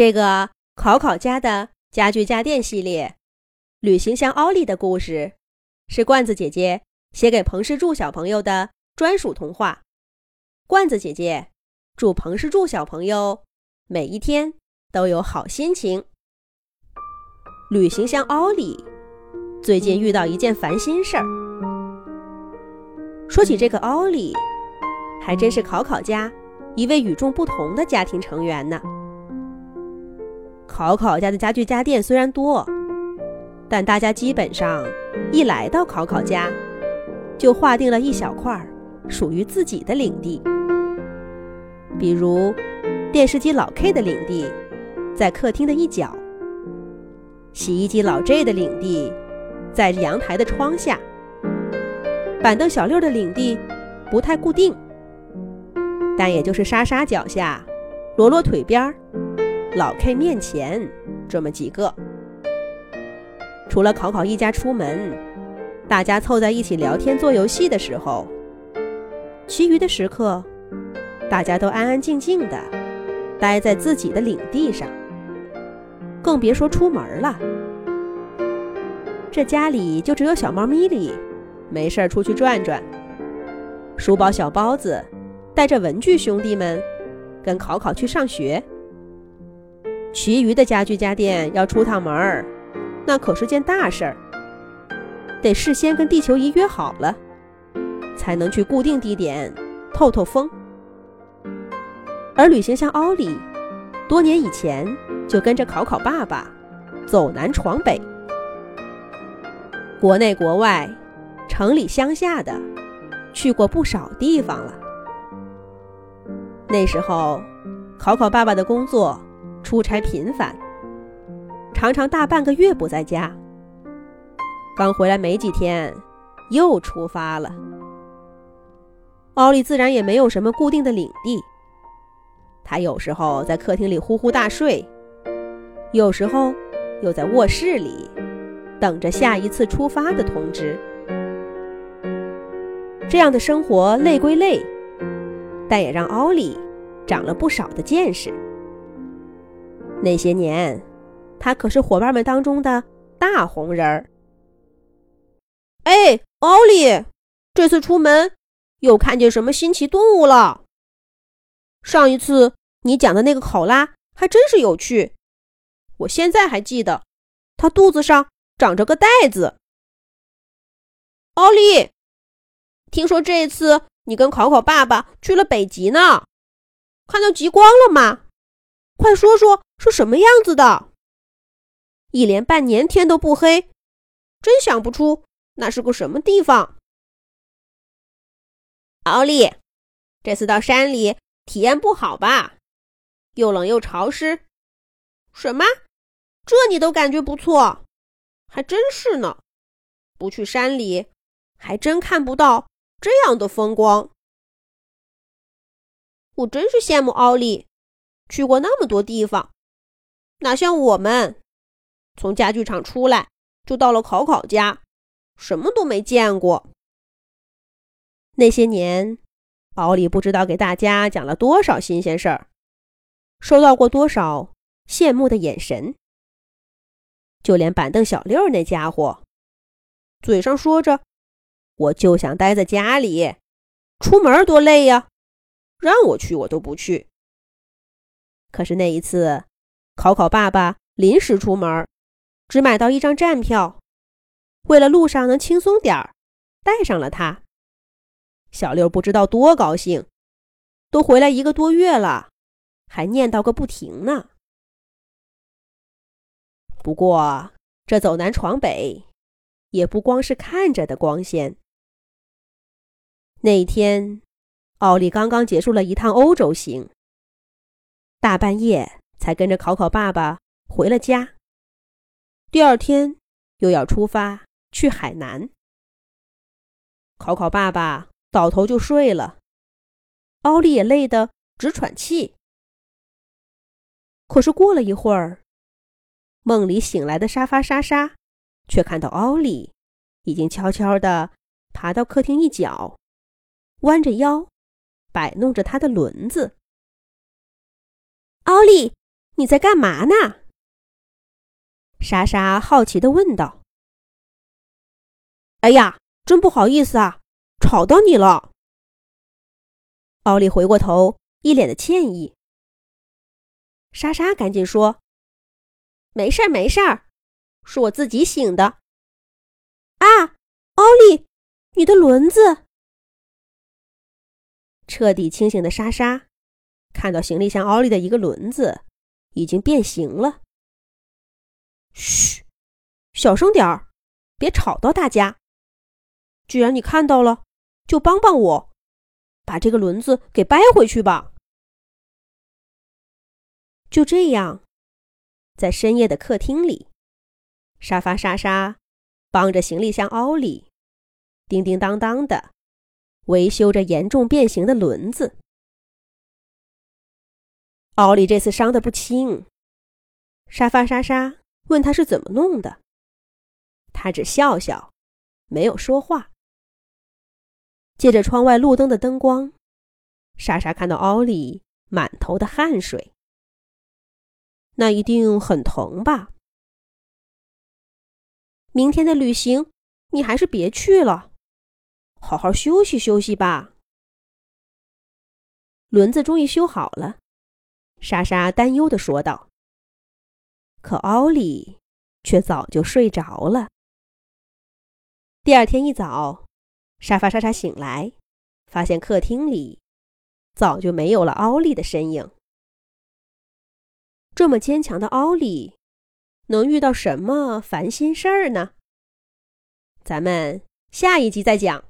这个考考家的家具家电系列，旅行箱奥利的故事，是罐子姐姐写给彭世柱小朋友的专属童话。罐子姐姐祝彭世柱小朋友每一天都有好心情。旅行箱奥利最近遇到一件烦心事儿。说起这个奥利，还真是考考家一位与众不同的家庭成员呢。考考家的家具家电虽然多，但大家基本上一来到考考家，就划定了一小块属于自己的领地。比如，电视机老 K 的领地在客厅的一角，洗衣机老 J 的领地在阳台的窗下，板凳小六的领地不太固定，但也就是莎莎脚下，罗罗腿边儿。老 K 面前这么几个，除了考考一家出门，大家凑在一起聊天做游戏的时候，其余的时刻，大家都安安静静的待在自己的领地上，更别说出门了。这家里就只有小猫咪咪没事儿出去转转，书包小包子带着文具兄弟们跟考考去上学。其余的家具家电要出趟门儿，那可是件大事儿，得事先跟地球仪约好了，才能去固定地点透透风。而旅行箱奥利，多年以前就跟着考考爸爸走南闯北，国内国外、城里乡下的，去过不少地方了。那时候，考考爸爸的工作。出差频繁，常常大半个月不在家。刚回来没几天，又出发了。奥利自然也没有什么固定的领地，他有时候在客厅里呼呼大睡，有时候又在卧室里等着下一次出发的通知。这样的生活累归累，但也让奥利长了不少的见识。那些年，他可是伙伴们当中的大红人儿。哎，奥利，这次出门又看见什么新奇动物了？上一次你讲的那个考拉还真是有趣，我现在还记得，它肚子上长着个袋子。奥利，听说这次你跟考考爸爸去了北极呢，看到极光了吗？快说说是什么样子的？一连半年天都不黑，真想不出那是个什么地方。奥利，这次到山里体验不好吧？又冷又潮湿。什么？这你都感觉不错？还真是呢。不去山里，还真看不到这样的风光。我真是羡慕奥利。去过那么多地方，哪像我们，从家具厂出来就到了考考家，什么都没见过。那些年，奥利不知道给大家讲了多少新鲜事儿，收到过多少羡慕的眼神。就连板凳小六那家伙，嘴上说着“我就想待在家里，出门多累呀，让我去我都不去。”可是那一次，考考爸爸临时出门，只买到一张站票，为了路上能轻松点儿，带上了他。小六不知道多高兴，都回来一个多月了，还念叨个不停呢。不过这走南闯北，也不光是看着的光鲜。那一天，奥利刚刚结束了一趟欧洲行。大半夜才跟着考考爸爸回了家。第二天又要出发去海南。考考爸爸倒头就睡了，奥利也累得直喘气。可是过了一会儿，梦里醒来的沙发莎莎却看到奥利已经悄悄地爬到客厅一角，弯着腰摆弄着他的轮子。奥利，你在干嘛呢？莎莎好奇的问道。“哎呀，真不好意思啊，吵到你了。”奥利回过头，一脸的歉意。莎莎赶紧说：“没事儿，没事儿，是我自己醒的。”啊，奥利，你的轮子！彻底清醒的莎莎看到行李箱奥利的一个轮子已经变形了。嘘，小声点儿，别吵到大家。既然你看到了，就帮帮我，把这个轮子给掰回去吧。就这样，在深夜的客厅里，沙发沙沙帮着行李箱奥利叮叮当当的维修着严重变形的轮子。奥利这次伤的不轻，沙发莎莎。问他是怎么弄的，他只笑笑，没有说话。借着窗外路灯的灯光，莎莎看到奥利满头的汗水，那一定很疼吧？明天的旅行你还是别去了，好好休息休息吧。轮子终于修好了，莎莎担忧的说道。可奥利却早就睡着了。第二天一早，沙发莎莎醒来，发现客厅里早就没有了奥利的身影。这么坚强的奥利，能遇到什么烦心事儿呢？咱们下一集再讲。